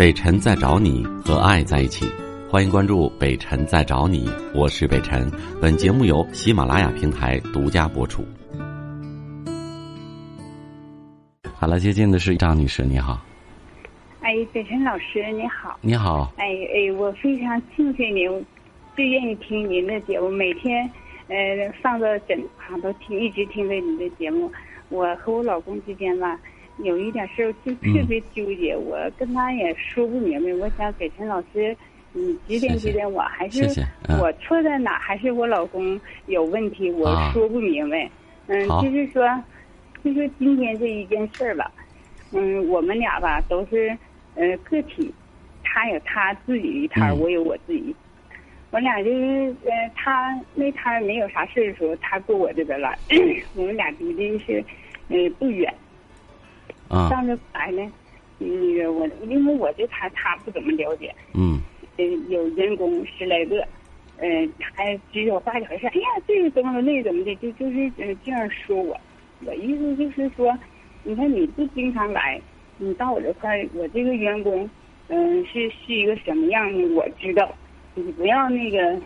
北辰在找你和爱在一起，欢迎关注北辰在找你，我是北辰。本节目由喜马拉雅平台独家播出。好了，接近的是张女士，你好。哎，北辰老师你好。你好。哎哎，我非常敬佩您，最愿意听您的节目，每天呃放到枕旁都听，一直听着您的节目。我和我老公之间吧。有一点事儿就特别纠结，我跟他也说不明白。我想给陈老师，你指点指点我，还是我错在哪？还是我老公有问题？我说不明白。嗯，就是说，就说今天这一件事儿吧。嗯，我们俩吧都是呃个体，他有他自己的摊儿，我有我自己。我俩就是呃，他那摊儿没有啥事儿的时候，他过我这边来。我们俩离的是呃不远。上着来呢，那个我因为我对他他不怎么了解，嗯，呃有人工十来个，嗯，他指手画脚说，哎呀这个怎么那个怎么的，就就是这样说我，我意思就是说，你看你不经常来，你到我这块我这个员工，嗯是是一个什么样的我知道，你不要那个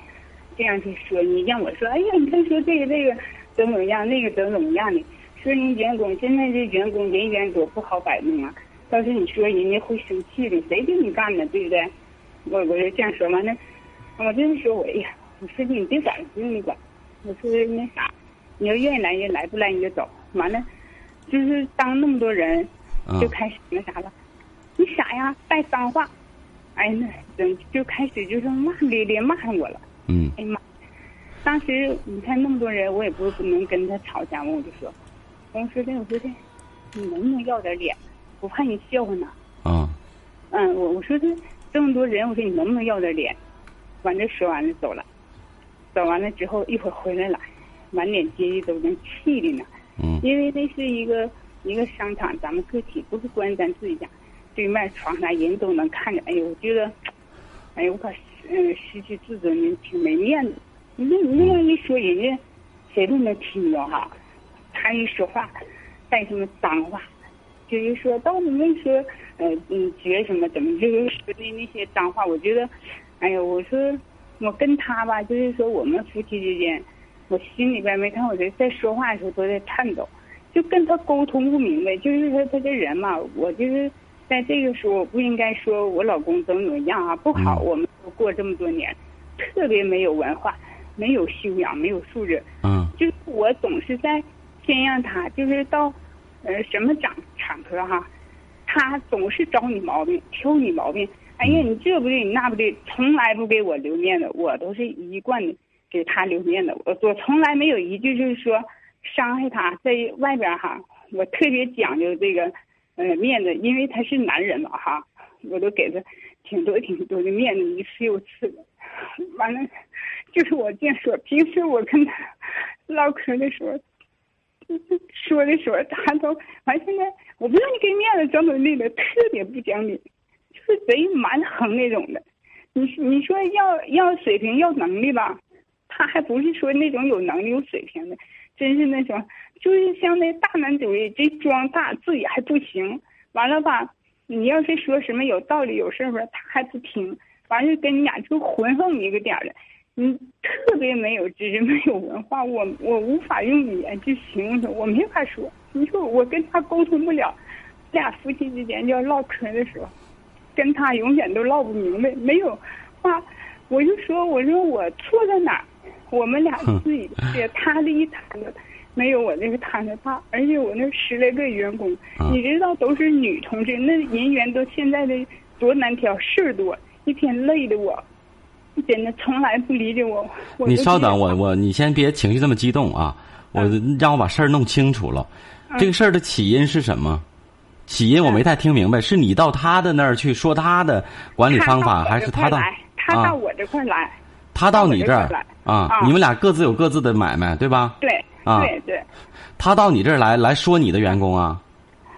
这样去说，你让我说，哎呀你看说这个这个怎么怎么样，那个怎么怎么样的。说人员工现在这员工人员多不好摆弄啊！到时候你说人家会生气的，谁给你干的，对不对？我我就这样说完了，我就是说我哎呀，我说你别管，不用你管。我说那啥，你要愿意来就来，不来你就走。完了，就是当那么多人就开始那啥了，你傻呀，带脏话，哎呀，那就开始就是骂咧咧骂上我了。嗯。哎呀妈！当时你看那么多人，我也不不能跟他吵架嘛，我就说。我说的，我说的，你能不能要点脸？不怕你笑话呢。啊。嗯，我我说的这么多人，我说你能不能要点脸？完这说完了走了，走完了之后一会儿回来了，满脸皆是都能气的呢。嗯。因为那是一个一个商场，咱们个体不是关咱自己家，对面床上人都能看着。哎呦，我觉得，哎呦，我可嗯失去自尊的，挺没面子。你那你那样一说，人家谁都能听着哈。他一说话，带什么脏话，就是说到底没说，呃嗯，觉什么怎么就是说的那些脏话，我觉得，哎呀，我说我跟他吧，就是说我们夫妻之间，我心里边没看，我这在说话的时候都在颤抖，就跟他沟通不明白，就是说他这人嘛，我就是在这个时候我不应该说我老公怎么怎么样啊，不好，我们过这么多年，特别没有文化，没有修养，没有素质，嗯，就是我总是在。先让他就是到，呃，什么场场合哈，他总是找你毛病，挑你毛病。哎呀，你这不对，你那不对，从来不给我留面子，我都是一贯的给他留面子。我我从来没有一句就是说伤害他，在外边哈，我特别讲究这个，呃，面子，因为他是男人嘛哈，我都给他挺多挺多的面子，一次又次的。完了，就是我这样说，平时我跟他唠嗑的时候。说的时候，他都完。现在我不让你给面子，怎么地的，特别不讲理，就是贼蛮横那种的。你你说要要水平要能力吧，他还不是说那种有能力有水平的，真是那种就是像那大男主义，这装大自己还不行。完了吧，你要是说什么有道理有事儿吧，他还不听。完了跟你俩就混横一个点儿的。你特别没有知识，没有文化，我我无法用语言去形容他，我没法说。你说我跟他沟通不了，俩夫妻之间要唠嗑的时候，跟他永远都唠不明白，没有话，我就说我说我错在哪儿？我们俩自己也 他的一摊子，没有我那个摊子大，而且我那十来个员工，你知道都是女同志，那人员都现在的多难挑，事儿多，一天累的我。真的从来不理解我。你稍等，我我你先别情绪这么激动啊！我让我把事儿弄清楚了。这个事儿的起因是什么？起因我没太听明白。是你到他的那儿去说他的管理方法，还是他到他到我这块来？他到你这儿啊？你们俩各自有各自的买卖，对吧？对，对对。他到你这儿来来说你的员工啊？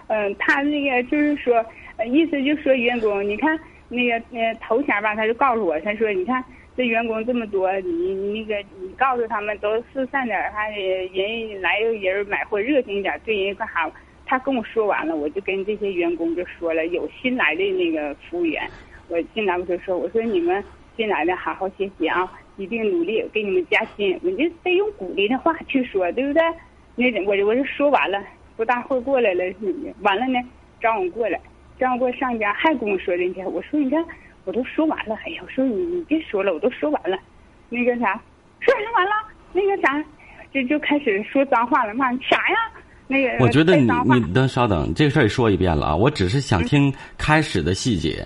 嗯，他那个就是说，意思就说员工，你看。那个呃头前吧，他就告诉我，他说：“你看这员工这么多，你那个你告诉他们都四散点，还人来人买货热情一点，对人干啥？他跟我说完了，我就跟这些员工就说了，有新来的那个服务员，我进来我就说，我说你们新来的好好学习啊，一定努力，给你们加薪，我就得用鼓励的话去说，对不对？那我我就说完了，不大会过来了，完了呢，找我过来，张我过上家还跟我说人家，我说你看我都说完了，哎呀，我说你你别说了，我都说完了，那个啥，说什完了，那个啥，就就开始说脏话了，骂啥呀？那个我觉得你你等稍等，这个事儿也说一遍了啊，我只是想听开始的细节。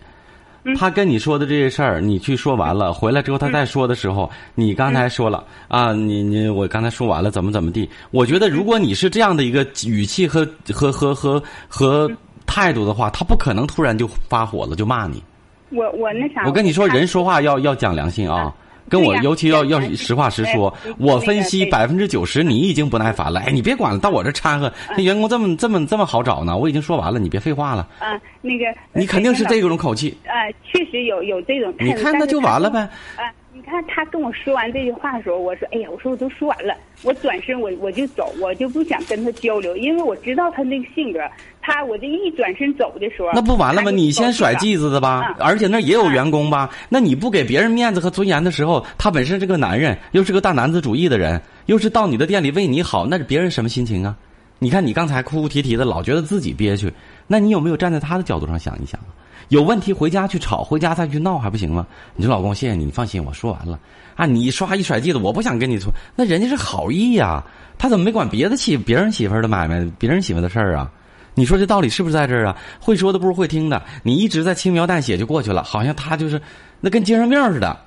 他跟你说的这些事儿，你去说完了，回来之后他再说的时候，你刚才说了啊，你你我刚才说完了，怎么怎么地？我觉得如果你是这样的一个语气和和和和和态度的话，他不可能突然就发火了就骂你。我我那啥，我跟你说，人说话要要讲良心啊。跟我尤其要要实话实说，我分析百分之九十你已经不耐烦了。哎，你别管了，到我这掺和，那员工这么这么这么好找呢？我已经说完了，你别废话了。啊，那个你肯定是这种口气。啊，确实有有这种。你看那就完了呗。啊，你看他跟我说完这句话的时候，我说：“哎呀，我说我都说完了。”我转身我我就走，我就不想跟他交流，因为我知道他那个性格。他我这一转身走的时候，那不完了吗？你先甩剂子的吧，而且那也有员工吧？那你不给别人面子和尊严的时候，他本身是个男人，又是个大男子主义的人，又是到你的店里为你好，那是别人什么心情啊？你看你刚才哭哭啼啼的，老觉得自己憋屈，那你有没有站在他的角度上想一想啊？有问题回家去吵，回家再去闹还不行吗？你说老公，谢谢你，你放心，我说完了啊。你刷一甩剂子，我不想跟你说，那人家是好意呀，他怎么没管别的媳别人媳妇的买卖，别人媳妇的事儿啊？你说这道理是不是在这儿啊？会说的不如会听的。你一直在轻描淡写就过去了，好像他就是那跟精神病似的，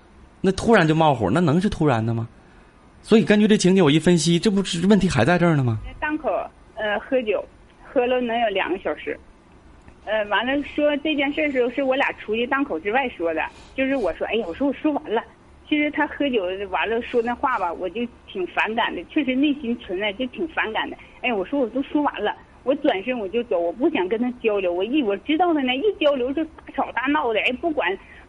那突然就冒火，那能是突然的吗？所以根据这情节我一分析，这不是问题还在这儿呢吗？档口呃喝酒，喝了能有两个小时，呃完了说这件事时候是我俩出去档口之外说的，就是我说哎呀我说我说完了，其实他喝酒完了说那话吧，我就挺反感的，确实内心存在就挺反感的。哎我说我都说完了。我转身我就走，我不想跟他交流。我一我知道他呢，一交流就大吵大闹的，哎，不管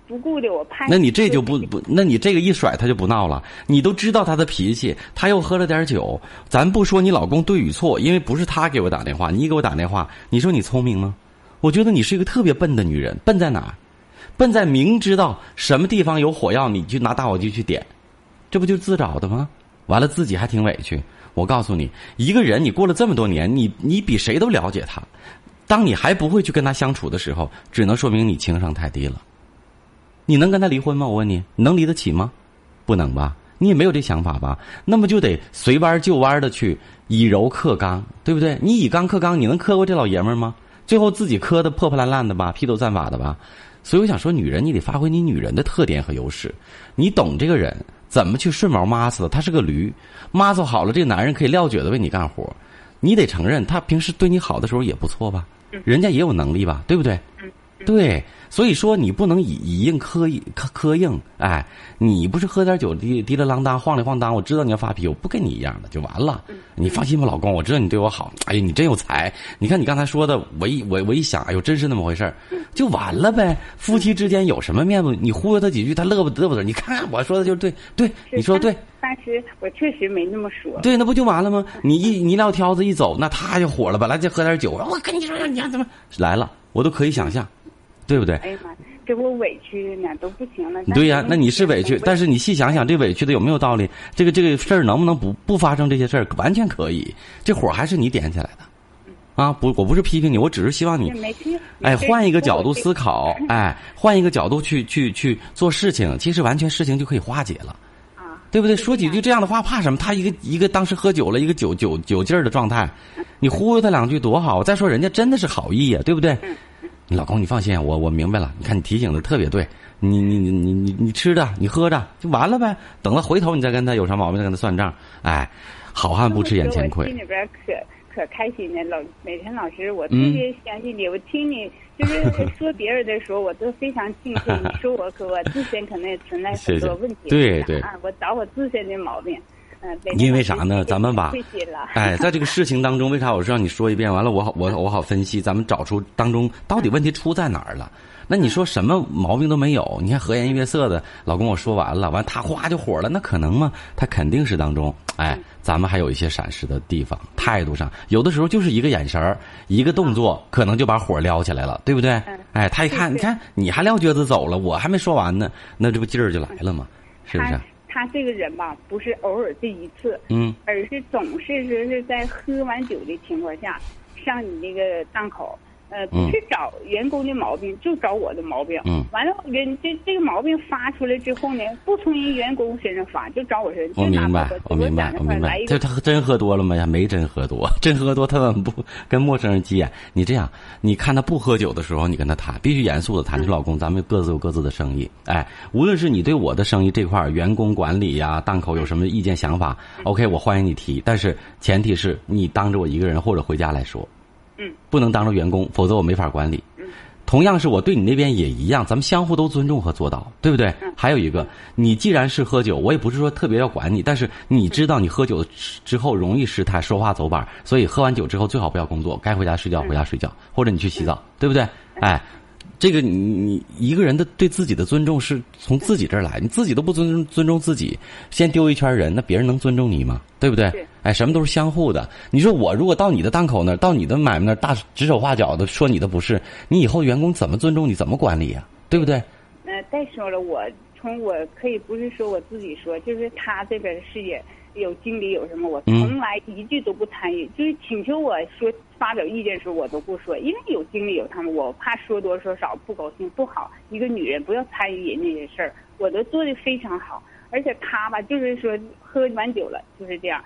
不顾的，我怕。那你这就不不，那你这个一甩他就不闹了。你都知道他的脾气，他又喝了点酒。咱不说你老公对与错，因为不是他给我打电话，你给我打电话，你说你聪明吗？我觉得你是一个特别笨的女人。笨在哪儿？笨在明知道什么地方有火药，你就拿打火机去点，这不就自找的吗？完了自己还挺委屈。我告诉你，一个人你过了这么多年，你你比谁都了解他。当你还不会去跟他相处的时候，只能说明你情商太低了。你能跟他离婚吗？我问你，能离得起吗？不能吧？你也没有这想法吧？那么就得随弯就弯的去以柔克刚，对不对？你以刚克刚，你能克过这老爷们儿吗？最后自己磕的破破烂烂的吧，披头散发的吧。所以我想说，女人你得发挥你女人的特点和优势，你懂这个人。怎么去顺毛抹死的？他是个驴，抹死好了，这个男人可以撂蹶子为你干活。你得承认，他平时对你好的时候也不错吧？人家也有能力吧？对不对？对。所以说，你不能以以硬磕硬磕磕硬，哎，你不是喝点酒滴滴了啷当晃里晃当，我知道你要发脾气，我不跟你一样的就完了。你放心吧，老公，我知道你对我好。哎呀，你真有才！你看你刚才说的，我一我我一想，哎呦，真是那么回事就完了呗。夫妻之间有什么面子？你忽悠他几句，他乐不嘚不得？你看我说的就对，对，你说的对。但是我确实没那么说。对，那不就完了吗？你一你撂挑子一走，那他就火了，本来就喝点酒，我跟你说，你要怎么来了？我都可以想象。对不对？哎呀妈，这不委屈呢，都不行了。对呀，那你是委屈，但是你细想想，这委屈的有没有道理？这个这个事儿能不能不不发生这些事儿？完全可以，这火还是你点起来的，啊不，我不是批评你，我只是希望你，哎，换一个角度思考，哎，换一个角度去去去做事情，其实完全事情就可以化解了，啊，对不对？说几句这样的话，怕什么？他一个一个当时喝酒了一个酒酒酒劲儿的状态，你忽悠他两句多好。再说人家真的是好意呀，对不对？你老公，你放心，我我明白了。你看你提醒的特别对，你你你你你你吃着，你喝着就完了呗。等到回头你再跟他有啥毛病再跟他算账。哎，好汉不吃眼前亏。心里边可可开心的，老每天老师，我特别相信你。我听你就是 说别人的时候，我都非常庆幸。你说我可 我自身可能也存在很多问题。对对。啊，我找我自身的毛病。嗯，因为啥呢？咱们把谢谢了。哎，在这个事情当中，为啥我是让你说一遍？完了，我好我我好分析，咱们找出当中到底问题出在哪儿了。那你说什么毛病都没有？你看和颜悦色的，老公我说完了，完他哗就火了，那可能吗？他肯定是当中，哎，咱们还有一些闪失的地方，态度上有的时候就是一个眼神儿，一个动作，可能就把火撩起来了，对不对？哎，他一看，你看你还撂蹶子走了，我还没说完呢，那这不劲儿就来了吗？是不是？他这个人吧，不是偶尔这一次，嗯，而是总是说是在喝完酒的情况下上你那个档口。呃，不是找员工的毛病，就找我的毛病。嗯，完了，人这这个毛病发出来之后呢，不从人员工身上发，就找我身上。我明白，我明白，我明白。这他真喝多了吗？呀，没真喝多，真喝多他怎么不跟陌生人急眼？你这样，你看他不喝酒的时候，你跟他谈，必须严肃的谈。说老公，咱们各自有各自的生意。哎，无论是你对我的生意这块员工管理呀、档口有什么意见想法，OK，我欢迎你提。但是前提是你当着我一个人或者回家来说。嗯，不能当着员工，否则我没法管理。嗯，同样是我对你那边也一样，咱们相互都尊重和做到，对不对？嗯。还有一个，你既然是喝酒，我也不是说特别要管你，但是你知道你喝酒之后容易失态，说话走板，所以喝完酒之后最好不要工作，该回家睡觉回家睡觉，或者你去洗澡，对不对？哎。这个你你一个人的对自己的尊重是从自己这儿来，你自己都不尊重尊重自己，先丢一圈人，那别人能尊重你吗？对不对？哎，什么都是相互的。你说我如果到你的档口那儿，到你的买卖那儿，大指手画脚的说你的不是，你以后员工怎么尊重你，怎么管理呀？对不对？那再说了，我从我可以不是说我自己说，就是他这边的事业。有经理有什么，我从来一句都不参与。就是请求我说发表意见的时候，我都不说，因为有经理有他们，我怕说多说少不高兴不好。一个女人不要参与人家的事儿，我都做的非常好。而且他吧，就是说喝完酒了就是这样。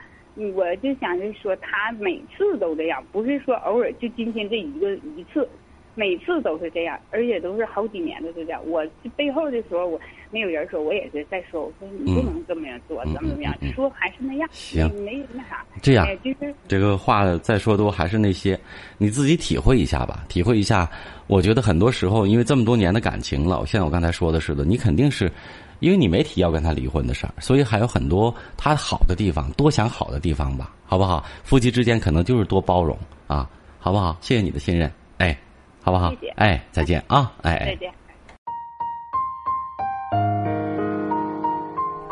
我就想着说，他每次都这样，不是说偶尔就今天这一个一次。每次都是这样，而且都是好几年都是这样。我背后的时候，我没有人说，我也是在说，我说你不能这么样做，怎么怎么样，说还是那样，行，没那啥。这样，就是这个话再说多还是那些，你自己体会一下吧，体会一下。我觉得很多时候，因为这么多年的感情了，像我刚才说的似的，你肯定是，因为你没提要跟他离婚的事儿，所以还有很多他好的地方，多想好的地方吧，好不好？夫妻之间可能就是多包容啊，好不好？谢谢你的信任，哎。好不好？谢谢哎，再见啊！哎哎，再见。